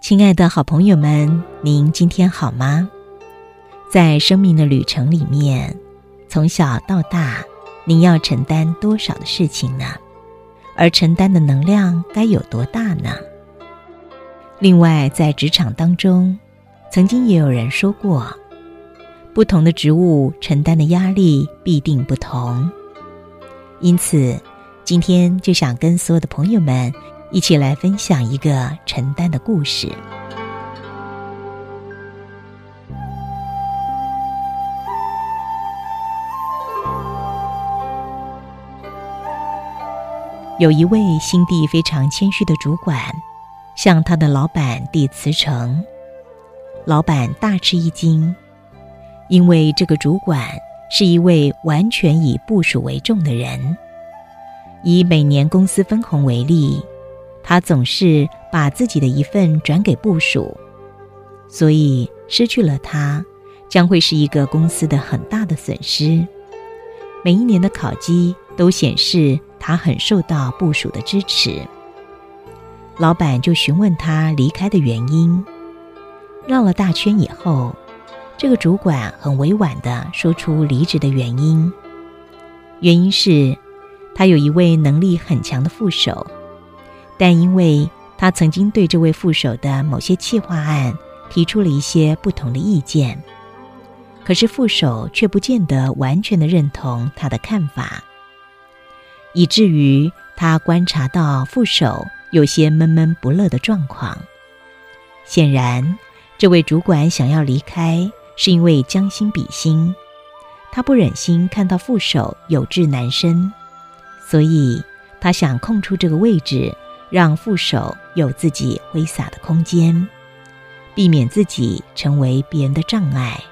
亲爱的好朋友们，您今天好吗？在生命的旅程里面，从小到大，您要承担多少的事情呢？而承担的能量该有多大呢？另外，在职场当中，曾经也有人说过，不同的职务承担的压力必定不同。因此，今天就想跟所有的朋友们。一起来分享一个承担的故事。有一位心地非常谦虚的主管，向他的老板递辞呈。老板大吃一惊，因为这个主管是一位完全以部署为重的人。以每年公司分红为例。他总是把自己的一份转给部署，所以失去了他，将会是一个公司的很大的损失。每一年的考绩都显示他很受到部署的支持。老板就询问他离开的原因，绕了大圈以后，这个主管很委婉的说出离职的原因。原因是，他有一位能力很强的副手。但因为他曾经对这位副手的某些企划案提出了一些不同的意见，可是副手却不见得完全的认同他的看法，以至于他观察到副手有些闷闷不乐的状况。显然，这位主管想要离开，是因为将心比心，他不忍心看到副手有志难伸，所以他想空出这个位置。让副手有自己挥洒的空间，避免自己成为别人的障碍。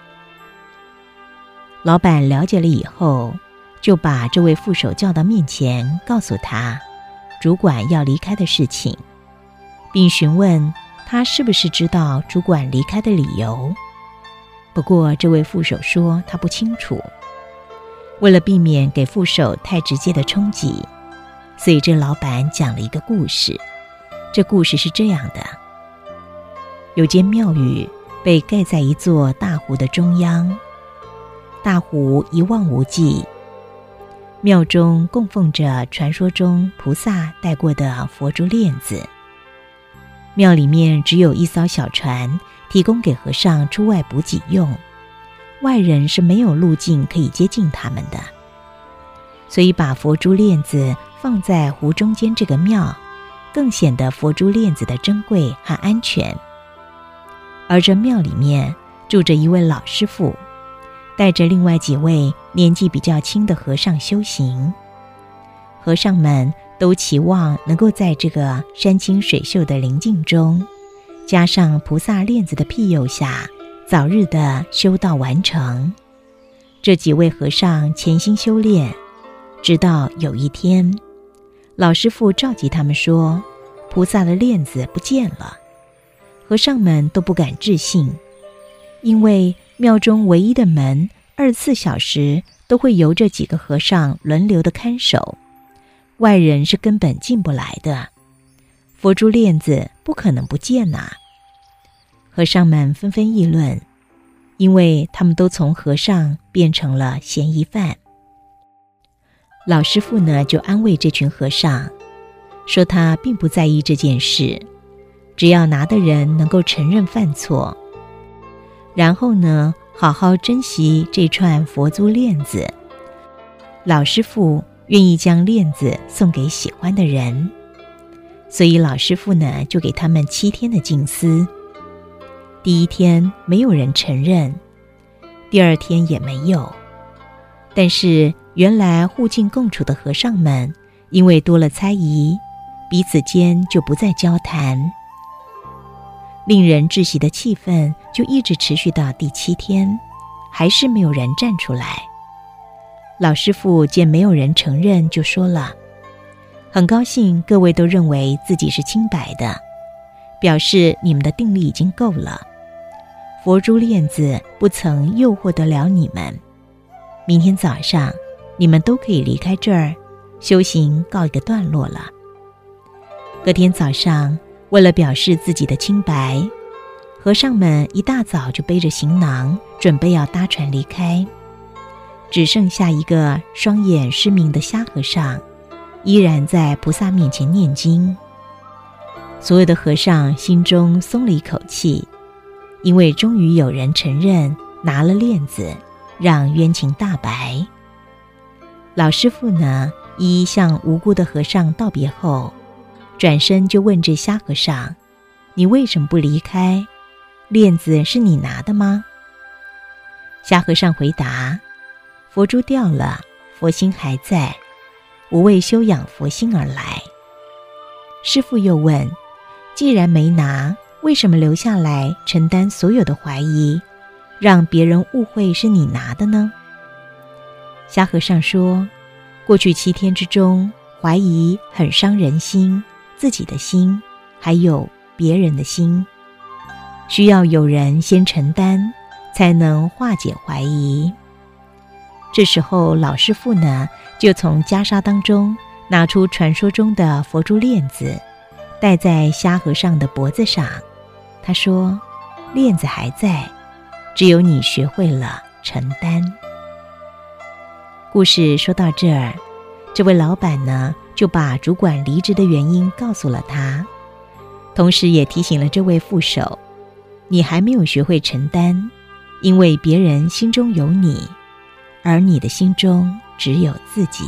老板了解了以后，就把这位副手叫到面前，告诉他主管要离开的事情，并询问他是不是知道主管离开的理由。不过，这位副手说他不清楚。为了避免给副手太直接的冲击。所以，这老板讲了一个故事。这故事是这样的：有间庙宇被盖在一座大湖的中央，大湖一望无际。庙中供奉着传说中菩萨带过的佛珠链子。庙里面只有一艘小船，提供给和尚出外补给用，外人是没有路径可以接近他们的。所以，把佛珠链子。放在湖中间这个庙，更显得佛珠链子的珍贵和安全。而这庙里面住着一位老师傅，带着另外几位年纪比较轻的和尚修行。和尚们都期望能够在这个山清水秀的灵境中，加上菩萨链子的庇佑下，早日的修道完成。这几位和尚潜心修炼，直到有一天。老师傅召集他们说：“菩萨的链子不见了。”和尚们都不敢置信，因为庙中唯一的门二十四小时都会由这几个和尚轮流的看守，外人是根本进不来的。佛珠链子不可能不见呐！和尚们纷纷议论，因为他们都从和尚变成了嫌疑犯。老师傅呢，就安慰这群和尚，说他并不在意这件事，只要拿的人能够承认犯错，然后呢，好好珍惜这串佛珠链子。老师傅愿意将链子送给喜欢的人，所以老师傅呢，就给他们七天的静思。第一天没有人承认，第二天也没有，但是。原来互敬共处的和尚们，因为多了猜疑，彼此间就不再交谈。令人窒息的气氛就一直持续到第七天，还是没有人站出来。老师傅见没有人承认，就说了：“很高兴各位都认为自己是清白的，表示你们的定力已经够了。佛珠链子不曾诱惑得了你们。明天早上，你们都可以离开这儿，修行告一个段落了。隔天早上，为了表示自己的清白，和尚们一大早就背着行囊，准备要搭船离开。只剩下一个双眼失明的瞎和尚，依然在菩萨面前念经。所有的和尚心中松了一口气。因为终于有人承认拿了链子，让冤情大白。老师傅呢，一一向无辜的和尚道别后，转身就问这瞎和尚：“你为什么不离开？链子是你拿的吗？”瞎和尚回答：“佛珠掉了，佛心还在，我为修养佛心而来。”师傅又问：“既然没拿？”为什么留下来承担所有的怀疑，让别人误会是你拿的呢？瞎和尚说：“过去七天之中，怀疑很伤人心，自己的心，还有别人的心，需要有人先承担，才能化解怀疑。”这时候，老师傅呢，就从袈裟当中拿出传说中的佛珠链子，戴在瞎和尚的脖子上。他说：“链子还在，只有你学会了承担。”故事说到这儿，这位老板呢就把主管离职的原因告诉了他，同时也提醒了这位副手：“你还没有学会承担，因为别人心中有你，而你的心中只有自己。”